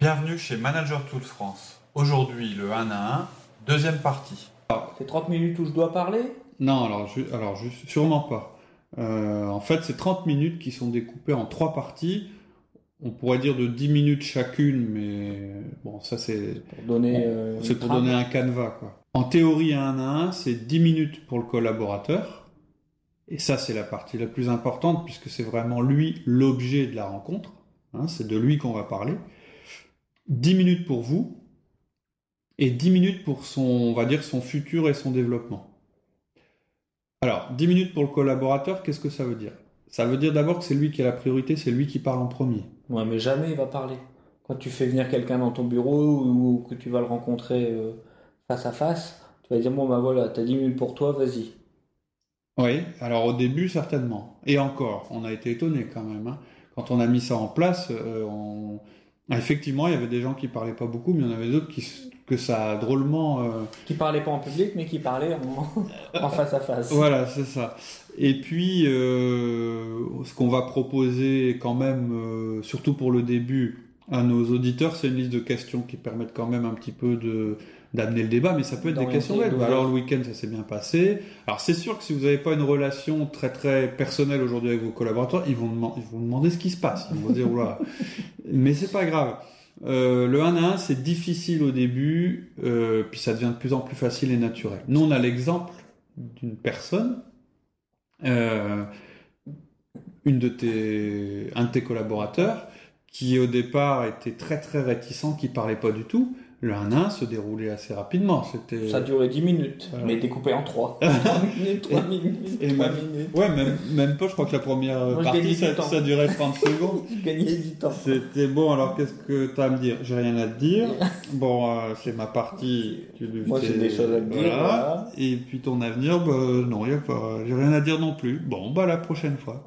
Bienvenue chez Manager Tools France. Aujourd'hui, le 1 à 1, deuxième partie. C'est 30 minutes où je dois parler? Non, alors, ju- alors sûrement pas. Euh, en fait, c'est 30 minutes qui sont découpées en trois parties. On pourrait dire de 10 minutes chacune, mais bon, ça c'est Pour donner. euh, pour donner un canevas. Quoi. En théorie, un à un, c'est 10 minutes pour le collaborateur. Et ça, c'est la partie la plus importante, puisque c'est vraiment lui l'objet de la rencontre. Hein, c'est de lui qu'on va parler. 10 minutes pour vous, et 10 minutes pour son, on va dire, son futur et son développement. Alors, 10 minutes pour le collaborateur, qu'est-ce que ça veut dire? Ça veut dire d'abord que c'est lui qui a la priorité, c'est lui qui parle en premier. Ouais, mais jamais il va parler. Quand tu fais venir quelqu'un dans ton bureau ou que tu vas le rencontrer euh, face à face, tu vas dire Bon, bah voilà, t'as 10 minutes pour toi, vas-y. Oui, alors au début certainement. Et encore, on a été étonné quand même. hein. Quand on a mis ça en place, euh, on- effectivement, il y avait des gens qui parlaient pas beaucoup, mais il y en avait d'autres qui que ça a drôlement. euh, Qui parlait pas en public, mais qui parlait en, en face à face. Voilà, c'est ça. Et puis, euh, ce qu'on va proposer quand même, euh, surtout pour le début, à nos auditeurs, c'est une liste de questions qui permettent quand même un petit peu de d'amener le débat, mais ça peut être des questions d'ouvrir. Alors le week-end, ça s'est bien passé. Alors c'est sûr que si vous n'avez pas une relation très très personnelle aujourd'hui avec vos collaborateurs, ils vont, deman- ils vont demander ce qui se passe. Ils vont dire, oula. Mais c'est pas grave. Euh, le 1 à 1, c'est difficile au début, euh, puis ça devient de plus en plus facile et naturel. Nous, on a l'exemple d'une personne, euh, une de tes, un de tes collaborateurs, qui au départ était très très réticent, qui parlait pas du tout. Le 1 à 1 se déroulait assez rapidement. C'était Ça duré 10 minutes, Voilà. mais découpé en 3. 3 minutes, 3 minutes, et 3 même- minutes. Ouais, même, même pas, je crois que la première Moi, je partie, ça, ça durait 30 secondes. Tu gagnais du temps. C'était bon, alors qu'est-ce que tu as à me dire? J'ai rien à te dire. Bon, euh, c'est ma partie. Tu Moi, j'ai des choses à te dire, voilà. Et puis ton avenir, bah, non, y a pas, j'ai rien à dire non plus. Bon, bah la prochaine fois.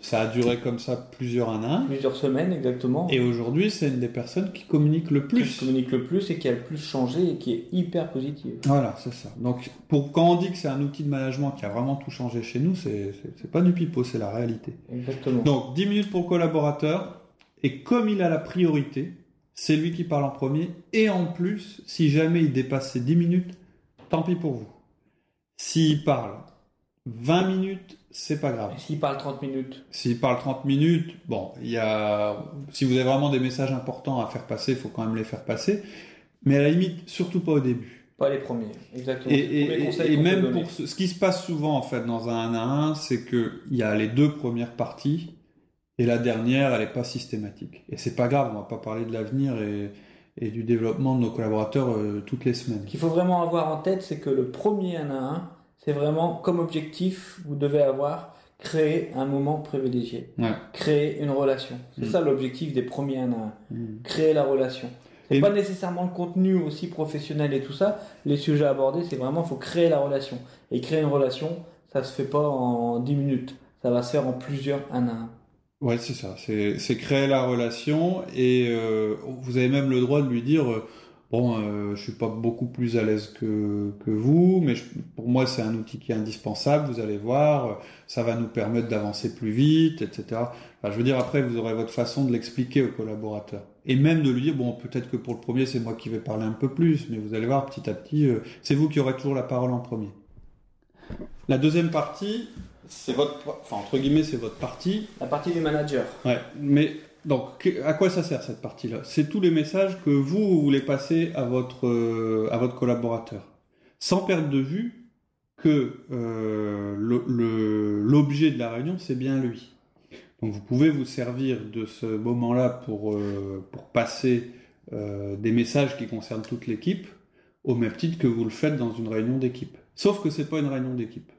Ça a duré comme ça plusieurs un. Plusieurs semaines, exactement. Et aujourd'hui, c'est une des personnes qui communique le qui plus. communique le plus et qui a le plus changé et qui est hyper positive. Voilà, c'est ça. Donc, pour, quand on dit que c'est un outil de management qui a vraiment tout changé chez nous, c'est, c'est, c'est pas du pipeau, c'est la réalité. Exactement. Donc 10 minutes pour le collaborateur, et comme il a la priorité, c'est lui qui parle en premier, et en plus, si jamais il dépasse ces 10 minutes, tant pis pour vous. S'il parle 20 minutes, c'est pas grave. S'il parle 30 minutes, S'il parle 30 minutes, bon, il y a, si vous avez vraiment des messages importants à faire passer, il faut quand même les faire passer, mais à la limite, surtout pas au début. pas les premiers. Exactement. Et, même pour ce, ce qui se passe souvent en fait dans un 1 à 1, c'est que il y a les deux premières parties et la dernière, elle n'est pas systématique. Et c'est pas grave, on va pas parler de l'avenir et, et du développement de nos collaborateurs euh, toutes les semaines. Ce qu'il faut vraiment avoir en tête, c'est que le premier 1 à 1, c'est vraiment comme objectif, vous devez avoir créer un moment privilégié, Ouais. créer une relation. C'est Mm. ça l'objectif des premiers 1 à 1, Mm. créer la relation. C'est Et- pas nécessairement le contenu aussi professionnel et tout ça. Les sujets abordés, c'est vraiment, faut créer la relation. Et créer une relation, ça se fait pas en 10 minutes. Ça va se faire en plusieurs 1 à 1. Ouais, c'est ça. C'est c'est créer la relation et euh, vous avez même le droit de lui dire euh, bon, euh, je suis pas beaucoup plus à l'aise que que vous, mais je- pour moi c'est un outil qui est indispensable. Vous allez voir, euh, ça va nous permettre d'avancer plus vite, etc. Enfin, je veux dire après vous aurez votre façon de l'expliquer aux collaborateurs et même de lui dire bon peut-être que pour le premier c'est moi qui vais parler un peu plus, mais vous allez voir petit à petit euh, c'est vous qui aurez toujours la parole en premier. La deuxième partie, c'est votre, enfin entre guillemets c'est votre partie. La partie du manager. Ouais, mais donc à quoi ça sert cette partie-là? C'est tous les messages que vous, voulez passer à votre euh, à votre collaborateur, sans perdre de vue que euh, l'objet de la réunion c'est bien lui. Donc vous pouvez vous servir de ce moment-là pour euh, pour passer des messages qui concernent toute l'équipe, au même titre que vous le faites dans une réunion d'équipe. Sauf que c'est pas une réunion d'équipe.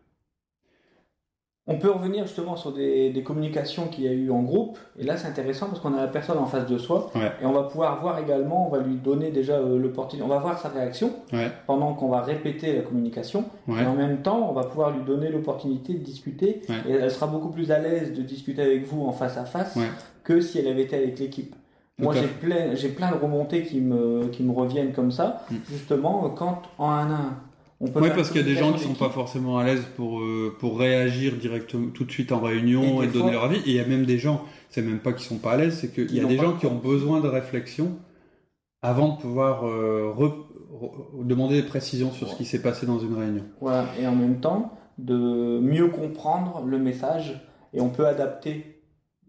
On peut revenir justement sur des, des communications qu'il y a eu en groupe. Et là, c'est intéressant parce qu'on a la personne en face de soi. Ouais. Et on va pouvoir voir également, on va lui donner déjà euh, l'opportunité. On va voir sa réaction Ouais. pendant qu'on va répéter la communication. Ouais. Et en même temps, on va pouvoir lui donner l'opportunité de discuter. Et elle sera beaucoup plus à l'aise de discuter avec vous en face à face que si elle avait été avec l'équipe. Moi, j'ai plein, j'ai plein de remontées qui me, qui me reviennent comme ça, Mm. justement, quand en un à un, on peut Oui, parce qu'il y a des gens qui sont pas forcément à l'aise pour, euh, pour réagir directement tout de suite en réunion Et donner leur avis. Et il y a même des gens, c'est même pas qu'ils sont pas à l'aise, c'est qu'il Qui y a des gens qui ont besoin de réflexion avant de pouvoir euh, re- re- demander des précisions sur ce qui s'est passé dans une réunion. Voilà, et en même temps, de mieux comprendre le message et on peut adapter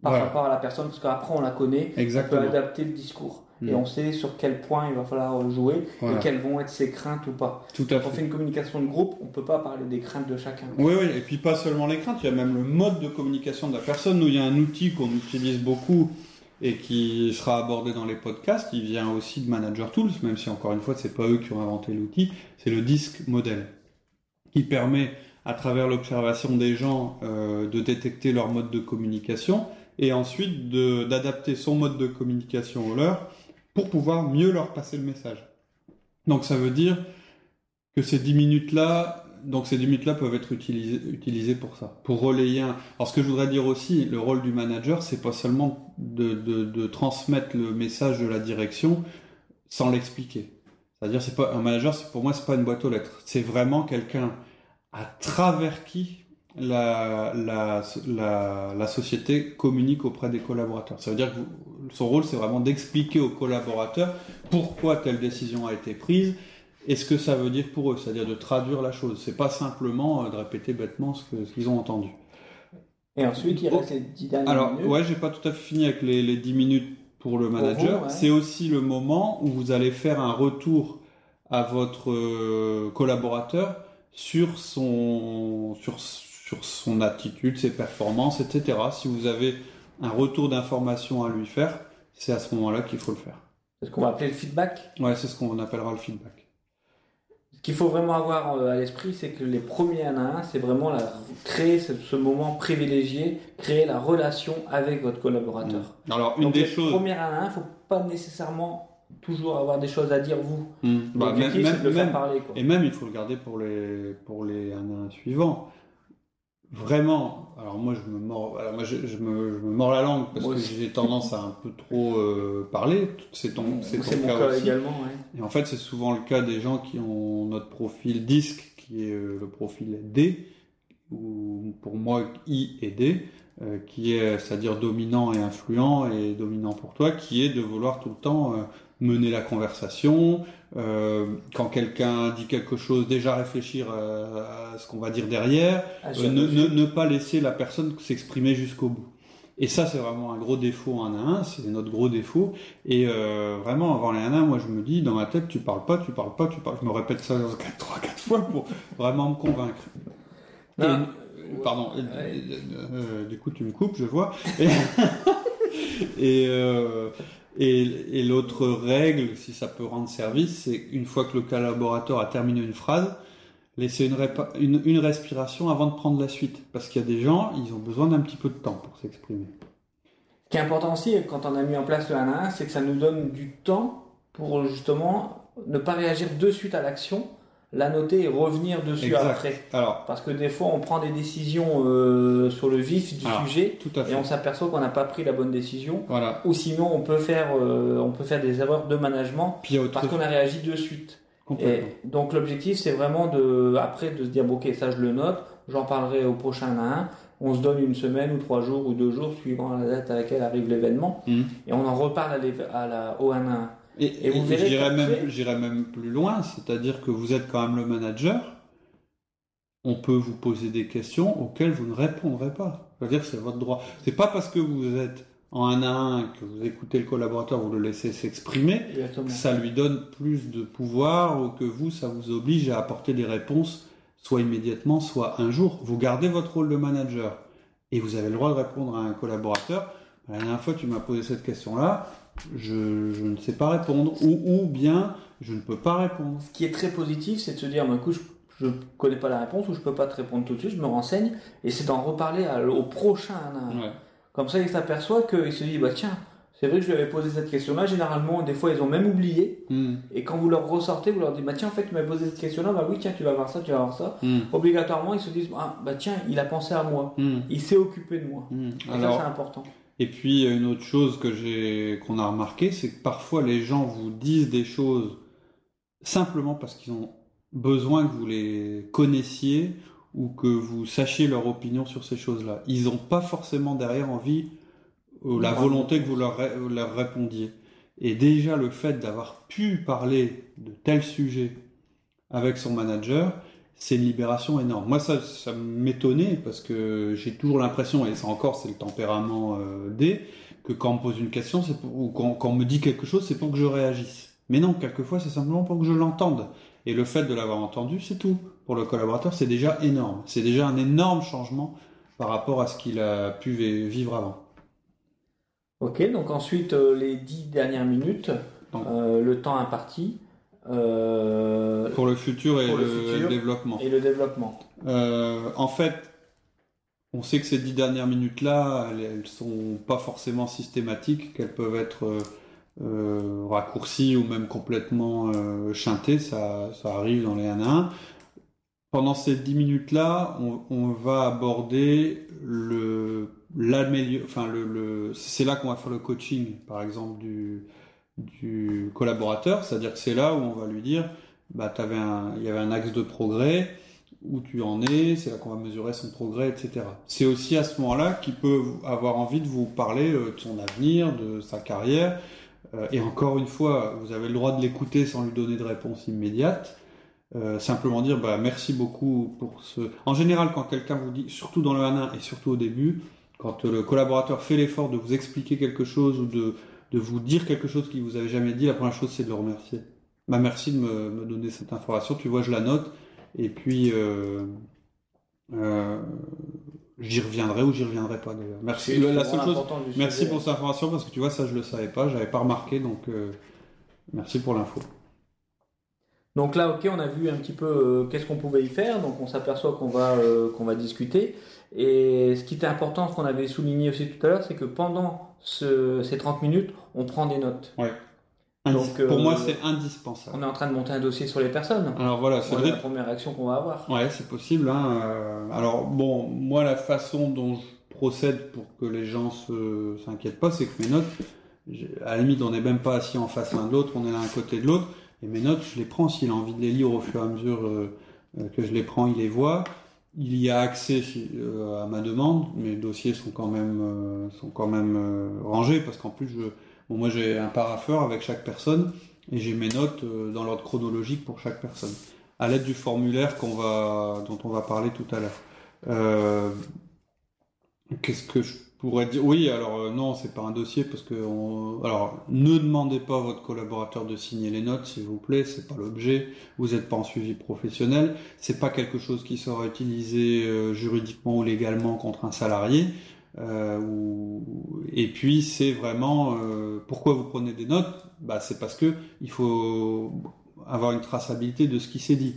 par Voilà. rapport à la personne, parce qu'après on la connaît, on peut adapter le discours. Et Mm. on sait sur quel point il va falloir jouer Voilà. et quelles vont être ses craintes ou pas. Tout à Quand on fait. une communication de groupe, on peut pas parler des craintes de chacun. Oui, oui, et puis pas seulement les craintes, il y a même le mode de communication de la personne. Nous, il y a un outil qu'on utilise beaucoup et qui sera abordé dans les podcasts. Il vient aussi de Manager Tools, même si encore une fois, c'est pas eux qui ont inventé l'outil. C'est le disque modèle qui permet, à travers l'observation des gens, euh, de détecter leur mode de communication et ensuite d'adapter son mode de communication au leur pour pouvoir mieux leur passer le message. Donc ça veut dire que ces 10 minutes-là, donc ces 10 minutes-là peuvent être utilisées, pour ça, pour relayer un... Alors ce que je voudrais dire aussi, le rôle du manager, c'est pas seulement de, transmettre le message de la direction sans l'expliquer. C'est-à-dire, c'est pas un manager, pour moi, c'est pas une boîte aux lettres. C'est vraiment quelqu'un à travers qui la, la société communique auprès des collaborateurs. Ça veut dire que vous- son rôle, c'est vraiment d'expliquer aux collaborateurs pourquoi telle décision a été prise et ce que ça veut dire pour eux, c'est-à-dire de traduire la chose. C'est pas simplement euh, de répéter bêtement ce qu'ils ont entendu. Et ensuite, il reste les 10 dernières Alors, minutes. ouais, j'ai pas tout à fait fini avec les, les 10 minutes pour le manager. vous, ouais. C'est aussi le moment où vous allez faire un retour à votre euh, collaborateur sur son, sur, sur son attitude, ses performances, etc. Si vous avez un retour d'information à lui faire, c'est à ce moment-là qu'il faut le faire. C'est ce qu'on va appeler le feedback? Ouais, c'est ce qu'on appellera le feedback. Ce qu'il faut vraiment avoir euh, à l'esprit, c'est que les premiers un à un, c'est vraiment la, créer ce, ce moment privilégié, créer la relation avec votre collaborateur. Alors, une Donc des les choses. premiers un à un, faut pas nécessairement toujours avoir des choses à dire vous. Hmm. Bah, même, le même- faire parler. Quoi. Et même, il faut le garder pour les, pour les un à un suivants. Vraiment, alors moi je me mords, alors moi je, je me, je me mords la langue parce Moi que j'ai tendance à un peu trop euh, parler. C'est ton, c'est ton cas, cas aussi. également. ouais. Et en fait, c'est souvent le cas des gens qui ont notre profil disque, qui est euh, le profil D, ou pour moi I et D, euh, qui est, c'est-à-dire dominant et influent, et dominant pour toi, qui est de vouloir tout le temps mener la conversation, euh, quand quelqu'un dit quelque chose, déjà réfléchir à ce qu'on va dire derrière, euh, ne, dessus. ne, ne pas laisser la personne s'exprimer jusqu'au bout. Et ça, c'est vraiment un gros défaut en 1 à 1, c'est notre gros défaut. Et euh, vraiment, avant les 1 à 1, moi je me dis, dans ma tête, tu parles pas, tu parles pas, tu parles. Je me répète ça 3 4 fois pour vraiment me convaincre. Et- pardon, et- du coup tu me coupes, je vois. Et, et, euh, et, l'autre règle, si ça peut rendre service, c'est une fois que le collaborateur a terminé une phrase, laisser une, une, une respiration avant de prendre la suite. Parce qu'il y a des gens, ils ont besoin d'un petit peu de temps pour s'exprimer. Ce qui est important aussi, quand on a mis en place le 1 à 1, c'est que ça nous donne du temps pour justement ne pas réagir de suite à l'action, la noter et revenir dessus Exact. après. Alors, Parce que des fois, on prend des décisions euh, sur le vif du Alors, sujet tout à et fait. on s'aperçoit qu'on n'a pas pris la bonne décision. Voilà. Ou sinon, on peut faire, euh, on peut faire des erreurs de management Puis parce qu'on a réagi de suite. Et donc l'objectif, c'est vraiment de, après, de se dire, ok, ça je le note, j'en parlerai au prochain 1 à 1. On se donne une semaine ou trois jours ou deux jours suivant la date à laquelle arrive l'événement Mhm. et on en reparle à, à la, au 1 à 1. Et, Et vous verrez qu'après- même, plus loin, c'est-à-dire que vous êtes quand même le manager. On peut vous poser des questions auxquelles vous ne répondrez pas. C'est-à-dire que c'est votre droit. C'est pas parce que vous êtes en un à un, que vous écoutez le collaborateur, vous le laissez s'exprimer, que ça lui donne plus de pouvoir ou que vous, ça vous oblige à apporter des réponses, soit immédiatement, soit un jour. Vous gardez votre rôle de manager et vous avez le droit de répondre à un collaborateur. La dernière fois, tu m'as posé cette question-là, je, je ne sais pas répondre, ou, ou bien je ne peux pas répondre. Ce qui est très positif, c'est de se dire, bah, écoute, je, je connais pas la réponse ou je peux pas te répondre tout de suite, je me renseigne et c'est d'en reparler à- au prochain. un. Comme ça, il s'aperçoit qu'il se dit, bah tiens, c'est vrai que je lui avais posé cette question-là. Généralement, des fois, ils ont même oublié. Hmm. Et quand vous leur ressortez, vous leur dites, bah tiens, en fait, tu m'as posé cette question-là, bah oui, tiens, tu vas voir ça, tu vas voir ça. Hmm. Obligatoirement, ils se disent, ah bah tiens, il a pensé à moi. Hmm. Il s'est occupé de moi. Et ça, c'est important. Et puis une autre chose que j'ai qu'on a remarqué, c'est que parfois les gens vous disent des choses simplement parce qu'ils ont besoin que vous les connaissiez ou que vous sachiez leur opinion sur ces choses-là. Ils n'ont pas forcément derrière envie ou la volonté que vous leur, ré- leur répondiez. Et déjà le fait d'avoir pu parler de tel sujet avec son manager, c'est une libération énorme. Moi, ça, ça m'étonnait parce que j'ai toujours l'impression, et ça encore, c'est le tempérament euh, D, que quand on me pose une question, c'est pour- ou quand, quand on me dit quelque chose, c'est pour que je réagisse. Mais non, quelquefois, c'est simplement pour que je l'entende. Et le fait de l'avoir entendu, c'est tout. Pour le collaborateur, c'est déjà énorme. C'est déjà un énorme changement par rapport à ce qu'il a pu vi- vivre avant. Ok, donc ensuite, euh, les dix dernières minutes, euh, le temps imparti euh, Pour le futur et le le, futur. le développement. et le développement. Euh, en fait, on sait que ces dix dernières minutes-là, elles, elles sont pas forcément systématiques, qu'elles peuvent être euh, raccourcies ou même complètement chintées, ça, ça arrive dans les 1 à 1. Pendant ces dix minutes-là, on, on va aborder le l'amélio- enfin le, le c'est là qu'on va faire le coaching, par exemple du du collaborateur, c'est-à-dire que c'est là où on va lui dire, bah t'avais un, il y avait un axe de progrès, où tu en es, c'est là qu'on va mesurer son progrès, etc. C'est aussi à ce moment-là qu'il peut avoir envie de vous parler euh, de son avenir, de sa carrière. Euh, et encore une fois, vous avez le droit de l'écouter sans lui donner de réponse immédiate. Euh, simplement dire bah, merci beaucoup pour ce. En général, quand quelqu'un vous dit, surtout dans le 1 et surtout au début, quand le collaborateur fait l'effort de vous expliquer quelque chose ou de, de vous dire quelque chose qu'il vous avait jamais dit, la première chose c'est de le remercier. Bah, merci de me, me donner cette information. Tu vois, je la note. Et puis, euh, euh, j'y reviendrai ou j'y reviendrai pas d'ailleurs. Merci. La seule chose, merci sujet. pour cette information parce que tu vois, ça je le savais pas, j'avais pas remarqué, donc euh, merci pour l'info. Donc là, ok, on a vu un petit peu qu'est-ce qu'on pouvait y faire, donc on s'aperçoit qu'on va, qu'on va discuter. Et ce qui était important, ce qu'on avait souligné aussi tout à l'heure, c'est que pendant ce- ces 30 minutes, on prend des notes. Indis- Donc, euh, pour moi, c'est indispensable. On est en train de monter un dossier sur les personnes. Alors voilà, c'est la première action qu'on va avoir. Ouais, c'est possible. Hein. euh, Alors bon, moi la façon dont je procède pour que les gens se s'inquiètent pas, c'est que mes notes, à la limite, on n'est même pas assis en face l'un de l'autre, on est l'un à côté de l'autre, et mes notes, je les prends s'il a envie de les lire au fur et à mesure euh, euh, que je les prends, il les voit. Il y a accès euh, à ma demande, mes dossiers sont quand même euh, sont quand même euh, rangés parce qu'en plus je bon, moi j'ai un parapheur avec chaque personne et j'ai mes notes dans l'ordre chronologique pour chaque personne à l'aide du formulaire qu'on va, dont on va parler tout à l'heure. Qu'est-ce que je dire Oui, alors euh, non, c'est pas un dossier parce que alors ne demandez pas à votre collaborateur de signer les notes, s'il vous plaît, c'est pas l'objet. Vous n'êtes pas en suivi professionnel, c'est pas quelque chose qui sera utilisé euh, juridiquement ou légalement contre un salarié. Euh, Et puis c'est vraiment euh, pourquoi vous prenez des notes? Bah c'est parce que il faut avoir une traçabilité de ce qui s'est dit.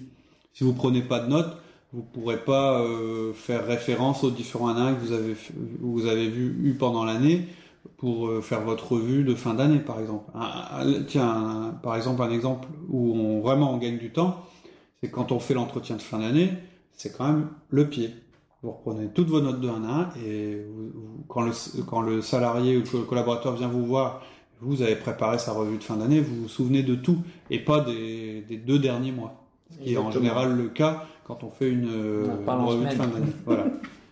Si vous prenez pas de notes, vous pourrez pas euh, faire référence aux différents ANA que vous avez vous avez vu eu pendant l'année pour euh, faire votre revue de fin d'année par exemple. Un- un- tiens, un- par exemple un exemple où on vraiment on gagne du temps, c'est quand on fait l'entretien de fin d'année, c'est quand même le pied. Vous reprenez toutes vos notes de 1 à 1 et vous- vous- quand, le, quand le salarié ou le collaborateur vient vous voir, vous avez préparé sa revue de fin d'année, vous vous souvenez de tout et pas des, des deux derniers mois. Ce qui est en général le cas quand on fait une, euh, On une fin d'année. Voilà.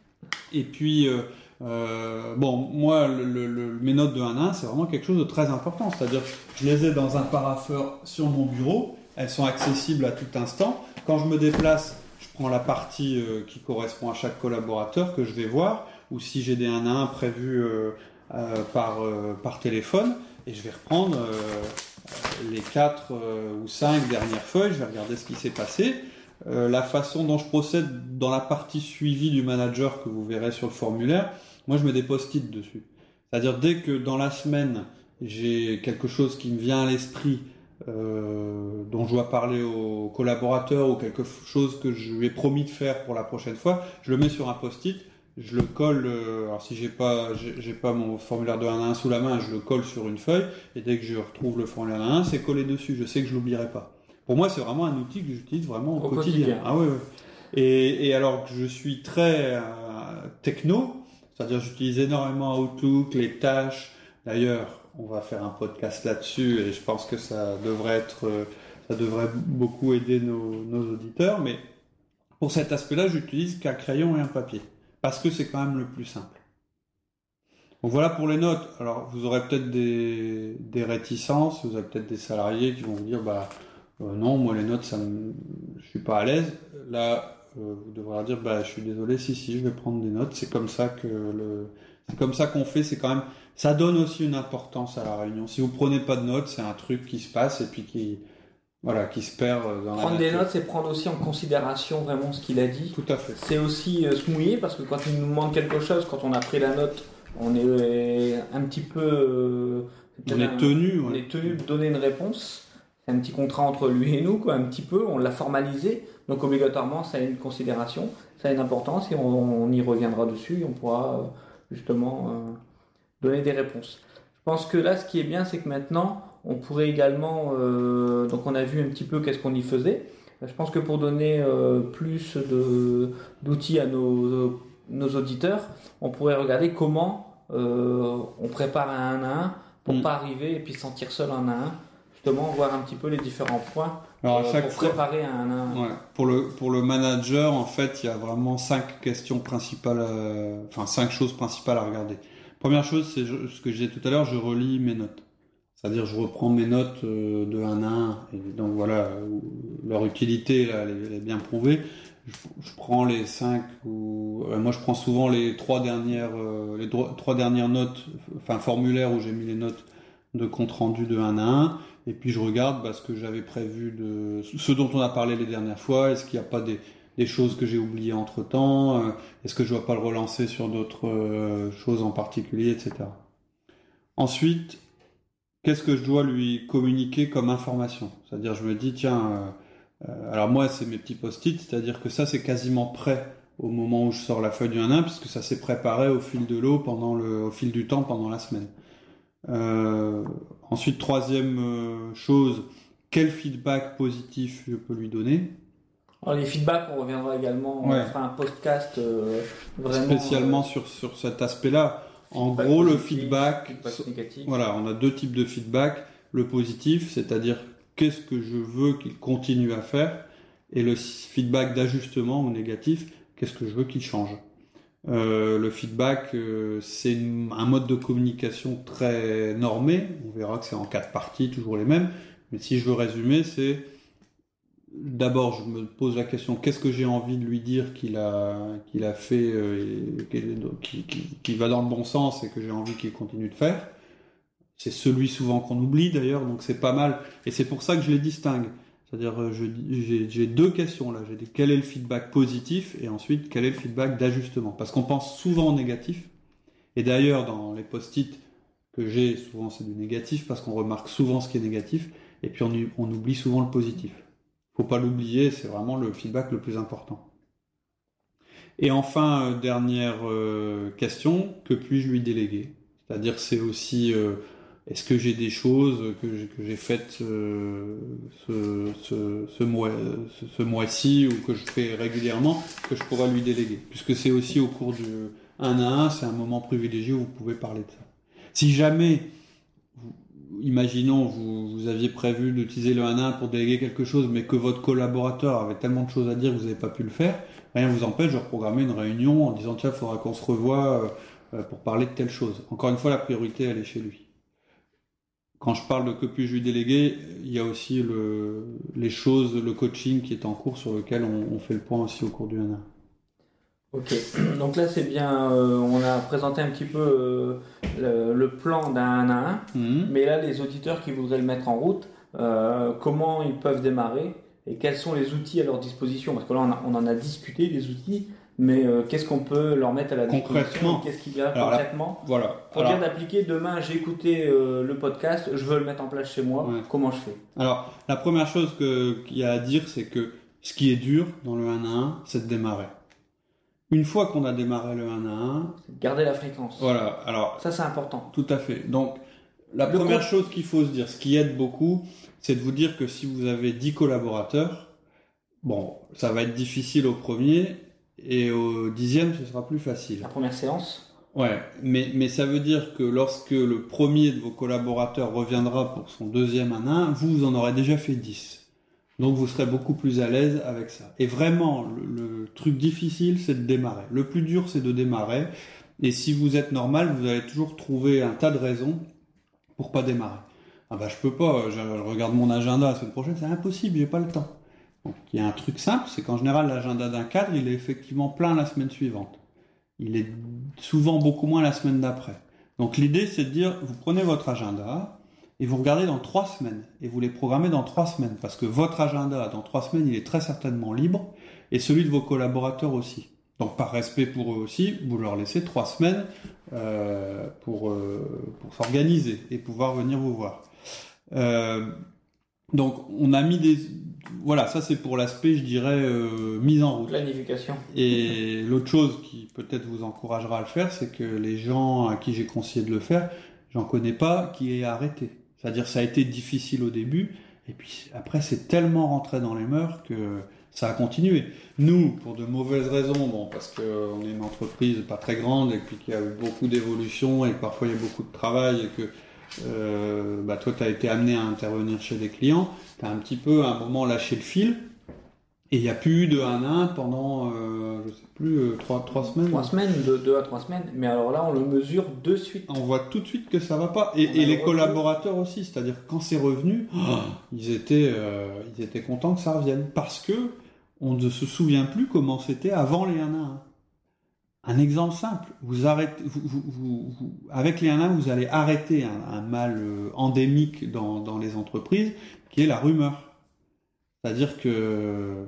Et puis, euh, euh, bon, moi, le, le- le- mes notes de 1 à 1, c'est vraiment quelque chose de très important. C'est-à-dire, je les ai dans un parapheur sur mon bureau, elles sont accessibles à tout instant. Quand je me déplace, je prends la partie euh, qui correspond à chaque collaborateur que je vais voir, ou si j'ai des 1 à 1 prévus euh, par, par téléphone, et je vais reprendre les 4 ou 5 dernières feuilles, je vais regarder ce qui s'est passé. Euh, la façon dont je procède dans la partie suivie du manager que vous verrez sur le formulaire, moi je mets des post-it dessus. C'est-à-dire dès que dans la semaine j'ai quelque chose qui me vient à l'esprit euh, dont je dois parler au collaborateur ou quelque chose que je lui ai promis de faire pour la prochaine fois, je le mets sur un post-it, je le colle. euh, alors si j'ai pas j'ai pas mon formulaire de 1 à 1 sous la main, je le colle sur une feuille et dès que je retrouve le formulaire de 1 à 1, c'est collé dessus. Je sais que je l'oublierai pas. Pour moi, c'est vraiment un outil que j'utilise vraiment au, Au quotidien. quotidien. Ah ouais, ouais. Et, et alors que je suis très euh, techno, c'est-à-dire j'utilise énormément Outlook, les tâches. D'ailleurs, on va faire un podcast là-dessus et je pense que ça devrait être, euh, ça devrait beaucoup aider nos, nos auditeurs. Mais pour cet aspect-là, j'utilise qu'un crayon et un papier parce que c'est quand même le plus simple. Donc voilà pour les notes. Alors vous aurez peut-être des, des réticences, vous avez peut-être des salariés qui vont vous dire bah non, moi les notes, ça me... je suis pas à l'aise. Là, euh, vous devrez leur dire bah je suis désolé, si si, je vais prendre des notes. C'est comme ça que le, c'est comme ça qu'on fait. C'est quand même, ça donne aussi une importance à la réunion. Si vous prenez pas de notes, c'est un truc qui se passe et puis qui, voilà, qui se perd euh, dans Prendre la des notes, c'est prendre aussi en considération vraiment ce qu'il a dit. Tout à fait. C'est aussi euh, se mouiller parce que quand il nous demande quelque chose, quand on a pris la note, on est euh, un petit peu. euh, On est un- tenu. on est tenu de donner une réponse. C'est un petit contrat entre lui et nous, quoi, un petit peu. On l'a formalisé, donc obligatoirement, ça a une considération, ça a une importance, et on, on y reviendra dessus. Et on pourra euh, justement euh, donner des réponses. Je pense que là, ce qui est bien, c'est que maintenant, on pourrait également. euh, donc, on a vu un petit peu qu'est-ce qu'on y faisait. Je pense que pour donner plus d'outils à nos, nos auditeurs, on pourrait regarder comment on prépare un 1 à 1 pour Mm. pas arriver et puis se sentir seul en 1 à 1. Justement, voir un petit peu les différents points Alors euh, chaque pour fois, préparer un 1 à 1. Ouais. Pour le pour le manager, en fait, il y a vraiment cinq questions principales, euh, enfin cinq choses principales à regarder. Première chose, c'est ce que je disais tout à l'heure, je relis mes notes. C'est-à-dire, je reprends mes notes euh, de 1 à 1, et donc voilà, leur utilité, là, elle, est- bien prouvée. Je, je prends les cinq ou moi je prends souvent les trois dernières les trois dernières notes, enfin formulaires où j'ai mis les notes de compte rendu de 1 à 1. Et puis je regarde bah, ce que j'avais prévu de ce dont on a parlé les dernières fois. Est-ce qu'il n'y a pas des, des choses que j'ai oubliées entre temps Est-ce que je ne dois pas le relancer sur d'autres euh, choses en particulier, etc. Ensuite, qu'est-ce que je dois lui communiquer comme information? C'est-à-dire, je me dis, tiens, euh, euh, alors moi, c'est mes petits post-it, c'est-à-dire que ça, c'est quasiment prêt au moment où je sors la feuille du 1-1, puisque ça s'est préparé au fil de l'eau, pendant le, au fil du temps, pendant la semaine. Euh, ensuite, troisième euh, chose, quel feedback positif je peux lui donner? Alors, les feedbacks, on reviendra également. Ouais. On fera un podcast euh, vraiment. Spécialement euh, sur, sur cet aspect-là. En gros, le feedback, feedback voilà, on a deux types de feedback. Le positif, c'est-à-dire qu'est-ce que je veux qu'il continue à faire, et le feedback d'ajustement ou négatif, qu'est-ce que je veux qu'il change. Euh, le feedback, euh, c'est un mode de communication très normé. On verra que c'est en quatre parties, toujours les mêmes. Mais si je veux résumer, c'est d'abord, je me pose la question qu'est-ce que j'ai envie de lui dire qu'il a qu'il a fait, euh, qui va dans le bon sens et que j'ai envie qu'il continue de faire. C'est celui souvent qu'on oublie d'ailleurs, donc c'est pas mal. Et c'est pour ça que je les distingue. C'est-à-dire, euh, j'ai deux questions là. J'ai quel est le feedback positif? Et ensuite quel est le feedback d'ajustement? Parce qu'on pense souvent au négatif. Et d'ailleurs, dans les post-it que j'ai, souvent c'est du négatif parce qu'on remarque souvent ce qui est négatif et puis on, oublie souvent le positif. Faut pas l'oublier, c'est vraiment le feedback le plus important. Et enfin, euh, dernière euh, question, que puis-je lui déléguer? C'est-à-dire, c'est aussi est-ce que j'ai des choses que j'ai, faites euh, ce, ce, ce mois, ce, ce mois-ci ou que je fais régulièrement que je pourrais lui déléguer? Puisque c'est aussi au cours du 1 à 1, c'est un moment privilégié où vous pouvez parler de ça. Si jamais, vous- imaginons, vous, vous aviez prévu d'utiliser le 1 à 1 pour déléguer quelque chose, mais que votre collaborateur avait tellement de choses à dire que vous n'avez pas pu le faire, rien ne vous empêche de reprogrammer une réunion en disant tiens, il faudra qu'on se revoie euh, pour parler de telle chose. Encore une fois, la priorité, elle est chez lui. Quand je parle de que puis-je lui déléguer, il y a aussi le, les choses, le coaching qui est en cours sur lequel on, on fait le point aussi au cours du 1 à 1. Ok, donc là c'est bien, euh, on a présenté un petit peu euh, le, le plan d'un 1 à 1, Mhm. mais là les auditeurs qui voudraient le mettre en route, euh, comment ils peuvent démarrer et quels sont les outils à leur disposition? Parce que là on, a- on en a discuté des outils, mais euh, qu'est-ce qu'on peut leur mettre à la disposition. Qu'est-ce qu'il y a Alors là- concrètement Voilà. Pour Alors- dire d'appliquer, demain j'ai écouté euh, le podcast, je veux le mettre en place chez moi, Ouais. comment je fais? Alors, la première chose qu'il y a à dire, c'est que ce qui est dur dans le 1 à 1, c'est de démarrer. Une fois qu'on a démarré le 1 à 1, Garder la fréquence. voilà, alors, Ça c'est important. tout à fait. Donc, la Le première chose qu'il faut se dire, ce qui aide beaucoup, c'est de vous dire que si vous avez 10 collaborateurs, bon, ça va être difficile au premier, et au dixième, ce sera plus facile. La première séance, Ouais, mais, mais ça veut dire que lorsque le premier de vos collaborateurs reviendra pour son deuxième 1 1, vous, vous en aurez déjà fait 10. Donc vous serez beaucoup plus à l'aise avec ça. Et vraiment, le, le truc difficile, c'est de démarrer. Le plus dur, c'est de démarrer. Et si vous êtes normal, vous allez toujours trouver un tas de raisons pour pas démarrer. Ah bah je peux pas, je, je regarde mon agenda la semaine prochaine, c'est impossible, j'ai pas le temps. Donc il y a un truc simple, c'est qu'en général l'agenda d'un cadre, il est effectivement plein la semaine suivante. Il est souvent beaucoup moins la semaine d'après. Donc l'idée c'est de dire, vous prenez votre agenda et vous regardez dans trois semaines et vous les programmez dans trois semaines parce que votre agenda dans trois semaines il est très certainement libre et celui de vos collaborateurs aussi. Donc par respect pour eux aussi, vous leur laissez trois semaines euh, pour, euh, pour s'organiser et pouvoir venir vous voir. Euh, donc on a mis des... Voilà, ça c'est pour l'aspect, je dirais, euh, mise en route. planification. Et l'autre chose qui peut-être vous encouragera à le faire, c'est que les gens à qui j'ai conseillé de le faire, j'en connais pas qui aient arrêté. C'est-à-dire ça a été difficile au début, et puis après c'est tellement rentré dans les mœurs que ça a continué. Nous, pour de mauvaises raisons, bon, parce qu'on est une entreprise pas très grande et puis qu'il y a eu beaucoup d'évolution et que parfois il y a beaucoup de travail et que euh, bah, toi tu as été amené à intervenir chez des clients, tu as un petit peu à un moment lâché le fil. Et il n'y a plus eu de 1 à 1 pendant, euh, je sais plus, euh, trois, trois semaines. Trois semaines, de deux à trois semaines, mais alors là on le mesure de suite. On voit tout de suite que ça va pas. Et, les collaborateurs aussi, c'est-à-dire quand c'est revenu, ils étaient, euh, ils étaient contents que ça revienne parce que on ne se souvient plus comment c'était avant les 1 à 1. Un exemple simple, vous arrêtez, vous, vous- vous- vous- avec les 1 à 1, vous allez arrêter un, un mal euh, endémique dans, dans les entreprises, qui est la rumeur. C'est-à-dire que euh,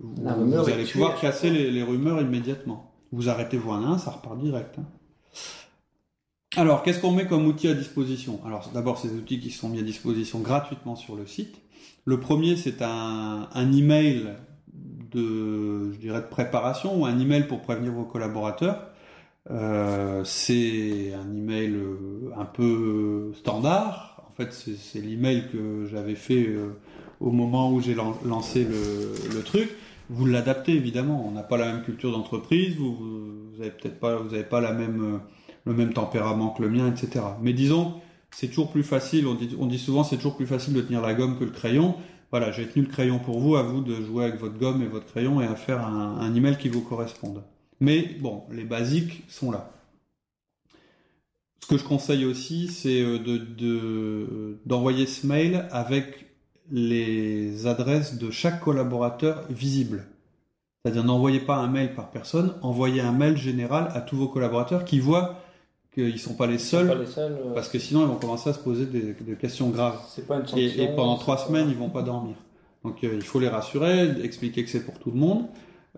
vous, La allez pouvoir casser les, les rumeurs immédiatement. Vous arrêtez vos 1 à 1, ça repart direct. hein. Alors, qu'est-ce qu'on met comme outil à disposition? Alors, d'abord, ces outils qui sont mis à disposition gratuitement sur le site. Le premier, c'est un, un email de, je dirais, de préparation ou un email pour prévenir vos collaborateurs. Euh, c'est un email euh, un peu standard. En fait, c'est l'email que j'avais fait euh, au moment où j'ai lan- lancé le, truc. Vous l'adaptez évidemment. On n'a pas la même culture d'entreprise. Vous, vous, avez peut-être pas, vous pas la même, le même tempérament que le mien, etc. Mais disons, c'est toujours plus facile. On dit, on dit souvent, c'est toujours plus facile de tenir la gomme que le crayon. Voilà, j'ai tenu le crayon pour vous. À vous de jouer avec votre gomme et votre crayon et à faire un, email qui vous corresponde. Mais bon, les basiques sont là. Ce que je conseille aussi, c'est euh, de, de- d'envoyer ce mail avec les adresses de chaque collaborateur visibles. C'est-à-dire n'envoyez pas un mail par personne, envoyez un mail général à tous vos collaborateurs qui voient qu'ils ne sont pas les seuls, Pas les seuls, euh, parce que sinon ils vont commencer à se poser des, des questions graves. c'est pas une sanction. Et, et pendant trois semaines, ils vont pas dormir. Donc euh, il faut les rassurer, expliquer que c'est pour tout le monde.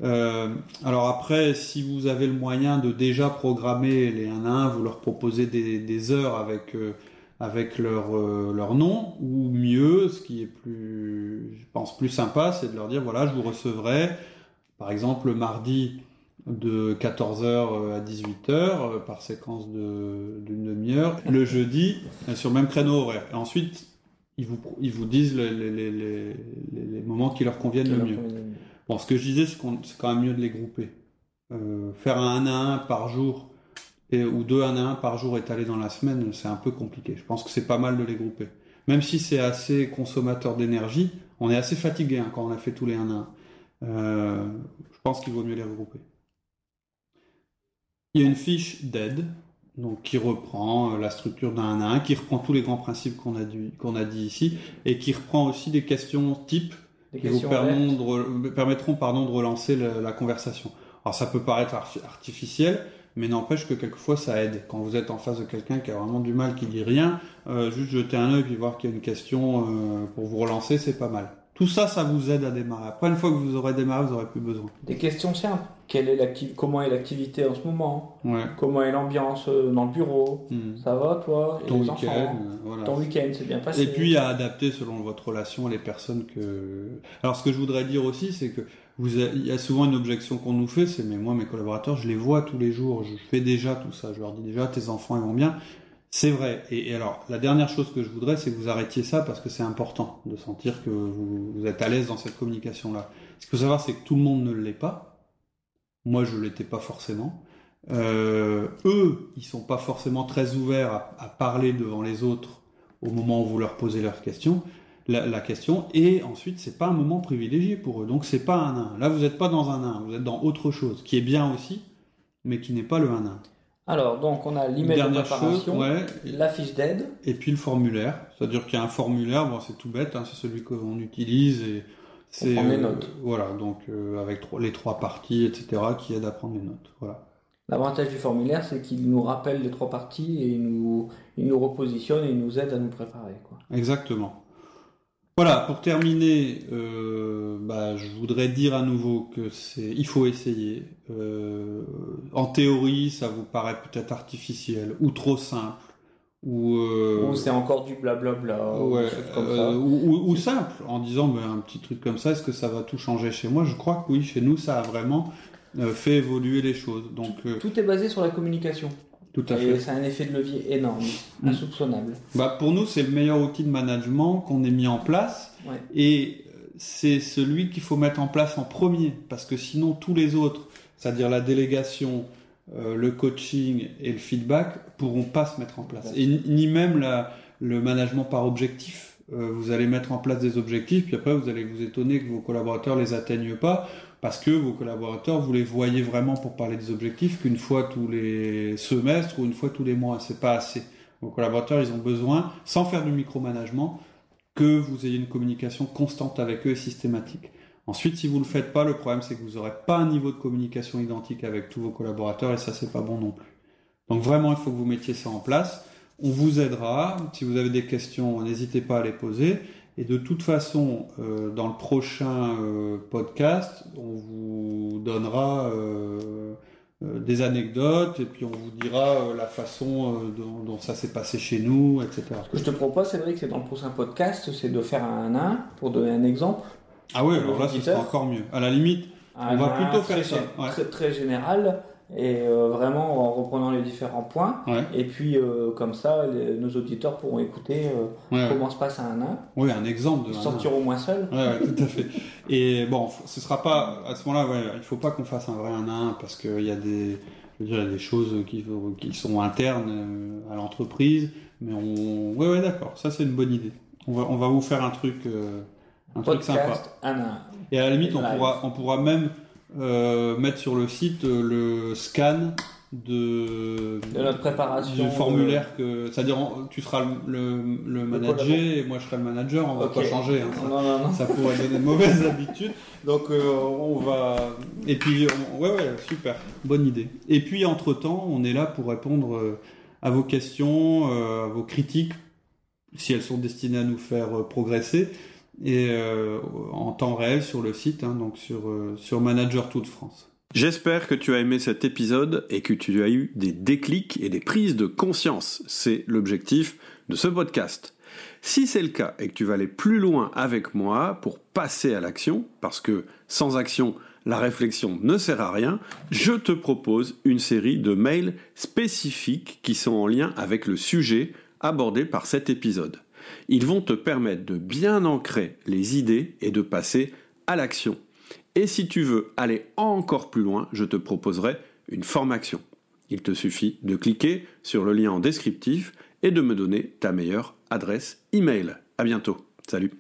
Euh, alors après, si vous avez le moyen de déjà programmer les 1 à 1, vous leur proposez des, des heures avec, avec leur, leur nom, ou mieux, ce qui est plus, je pense, plus sympa, c'est de leur dire, voilà, je vous recevrai, par exemple, le mardi de 14h à 18h, euh, par séquence de- d'une demi-heure, le jeudi, euh, sur le même créneau horaire. Et ensuite, ils vous, ils vous disent les, les, les, les, moments qui leur conviennent le mieux. Bon, ce que je disais, c'est c'est quand même mieux de les grouper. Euh, faire un 1 à 1 par jour et, ou deux 1 à 1 par jour étalés dans la semaine, c'est un peu compliqué. Je pense que c'est pas mal de les grouper. Même si c'est assez consommateur d'énergie, on est assez fatigué hein, quand on a fait tous les 1 à 1. Euh, je pense qu'il vaut mieux les regrouper. Il y a une fiche d'aide donc qui reprend euh, la structure d'un 1 à 1, qui reprend tous les grands principes qu'on a, dit- qu'on a dit ici, et qui reprend aussi des questions types Des qui vous permettront de, permettront pardon, de relancer la conversation. Alors ça peut paraître arti- artificiel, mais n'empêche que quelquefois ça aide. Quand vous êtes en face de quelqu'un qui a vraiment du mal, qui dit rien, euh, juste jeter un œil et voir qu'il y a une question euh, pour vous relancer, c'est pas mal. Tout ça, ça vous aide à démarrer. Après, une fois que vous aurez démarré, vous n'aurez plus besoin. Des questions simples. Quelle est Comment est l'activité en ce moment? Ouais. Comment est l'ambiance euh, dans le bureau? Hmm. Ça va, toi? Et Ton week-end, enfants? euh, voilà. Ton week-end, c'est bien passé Et puis à adapter selon votre relation les personnes que. Alors ce que je voudrais dire aussi, c'est que vous a- il y a souvent une objection qu'on nous fait, c'est mais moi mes collaborateurs, je les vois tous les jours, je fais déjà tout ça, je leur dis déjà tes enfants ils vont bien. C'est vrai. Et, alors la dernière chose que je voudrais, c'est que vous arrêtiez ça parce que c'est important de sentir que vous, vous êtes à l'aise dans cette communication là. Ce qu'il faut savoir, c'est que tout le monde ne l'est pas. Moi, je l'étais pas forcément. Euh, eux, ils sont pas forcément très ouverts à, parler devant les autres au moment où vous leur posez leurs questions, la, la question. Et ensuite, c'est pas un moment privilégié pour eux. Donc, c'est pas un 1. Là, vous n'êtes pas dans un 1, vous êtes dans autre chose, qui est bien aussi, mais qui n'est pas le 1-1. Alors, donc, on a l'email de préparation, ouais, la fiche d'aide. et puis le formulaire. C'est-à-dire qu'il y a un formulaire, bon, c'est tout bête, hein, c'est celui qu'on utilise et c'est prend des euh, notes. voilà, donc euh, avec trois- les trois parties, etc., qui aident à prendre les notes. Voilà. L'avantage du formulaire, c'est qu'il nous rappelle les trois parties et il nous, il nous repositionne et il nous aide à nous préparer. Quoi. Exactement. Voilà, pour terminer, euh, bah, je voudrais dire à nouveau que c'est, il faut essayer. Euh, en théorie, ça vous paraît peut-être artificiel ou trop simple ou, euh, Ou c'est encore du blablabla, ou ouais, comme euh, ça. ou, ou- ou simple, en disant un petit truc comme ça, est-ce que ça va tout changer chez moi? Je crois que oui, chez nous, ça a vraiment euh, fait évoluer les choses. Donc, euh, Tout est basé sur la communication. Tout à Et fait. c'est un effet de levier énorme, Mm. insoupçonnable. Bah, pour nous, c'est le meilleur outil de management qu'on ait mis en place. Ouais. Et euh, c'est celui qu'il faut mettre en place en premier. Parce que sinon, tous les autres, c'est-à-dire la délégation, euh, le coaching et le feedback, pourront pas se mettre en place. Et ni- ni même la, le management par objectif. Euh, vous allez mettre en place des objectifs, puis après, vous allez vous étonner que vos collaborateurs les atteignent pas. Parce que vos collaborateurs, vous les voyez vraiment pour parler des objectifs qu'une fois tous les semestres ou une fois tous les mois. C'est pas assez. Vos collaborateurs, ils ont besoin, sans faire du micromanagement, que vous ayez une communication constante avec eux et systématique. Ensuite, si vous le faites pas, le problème c'est que vous n'aurez pas un niveau de communication identique avec tous vos collaborateurs et ça c'est pas bon non plus. Donc vraiment, il faut que vous mettiez ça en place. On vous aidera. Si vous avez des questions, n'hésitez pas à les poser. Et de toute façon, euh, dans le prochain euh, podcast, on vous donnera euh, des anecdotes et puis on vous dira la façon dont, dont ça s'est passé chez nous, etc. Ce que je te propose, Cédric, c'est dans le prochain podcast, c'est de faire un 1 pour donner un exemple. Ah oui, alors là, ce sera encore mieux. À la limite, Un On va 1 plutôt faire ça, ouais. très, très général et euh, vraiment en reprenant les différents points. ouais, Et puis, euh, comme ça, les- nos auditeurs pourront écouter euh, ouais, ouais. comment se passe un 1 Oui, un exemple de un- sentiront moins. Ouais, ouais, tout à fait. Et bon, ce sera pas à ce moment-là. Il faut pas qu'on fasse un vrai 1 à 1 parce qu'il y a des, je veux dire, il y a des choses qui, qui sont internes à l'entreprise. Mais on, ouais, ouais, d'accord. Ça, c'est une bonne idée. On va, on va vous faire un truc, un truc sympa. Podcast 1 1. Et à la limite, on Live. pourra, on pourra même euh, mettre sur le site euh, le scan de, De notre préparation. du formulaire que, c'est-à-dire, tu seras le, le, le manager et moi je serai le manager. On va pas changer. hein, ça Non, non, non. ça pourrait donner de mauvaises habitudes. Donc euh, on va et puis on- ouais ouais super bonne idée. Et puis entre temps on est là pour répondre à vos questions, à vos critiques si elles sont destinées à nous faire progresser et euh, en temps réel sur le site hein, donc sur euh, sur Manager Tout de France. J'espère que tu as aimé cet épisode et que tu as eu des déclics et des prises de conscience. C'est l'objectif de ce podcast. Si c'est le cas et que tu vas aller plus loin avec moi pour passer à l'action, parce que sans action, la réflexion ne sert à rien, je te propose une série de mails spécifiques qui sont en lien avec le sujet abordé par cet épisode. Ils vont te permettre de bien ancrer les idées et de passer à l'action. Et si tu veux aller encore plus loin, je te proposerai une formation. Il te suffit de cliquer sur le lien en descriptif et de me donner ta meilleure adresse email. À bientôt. Salut.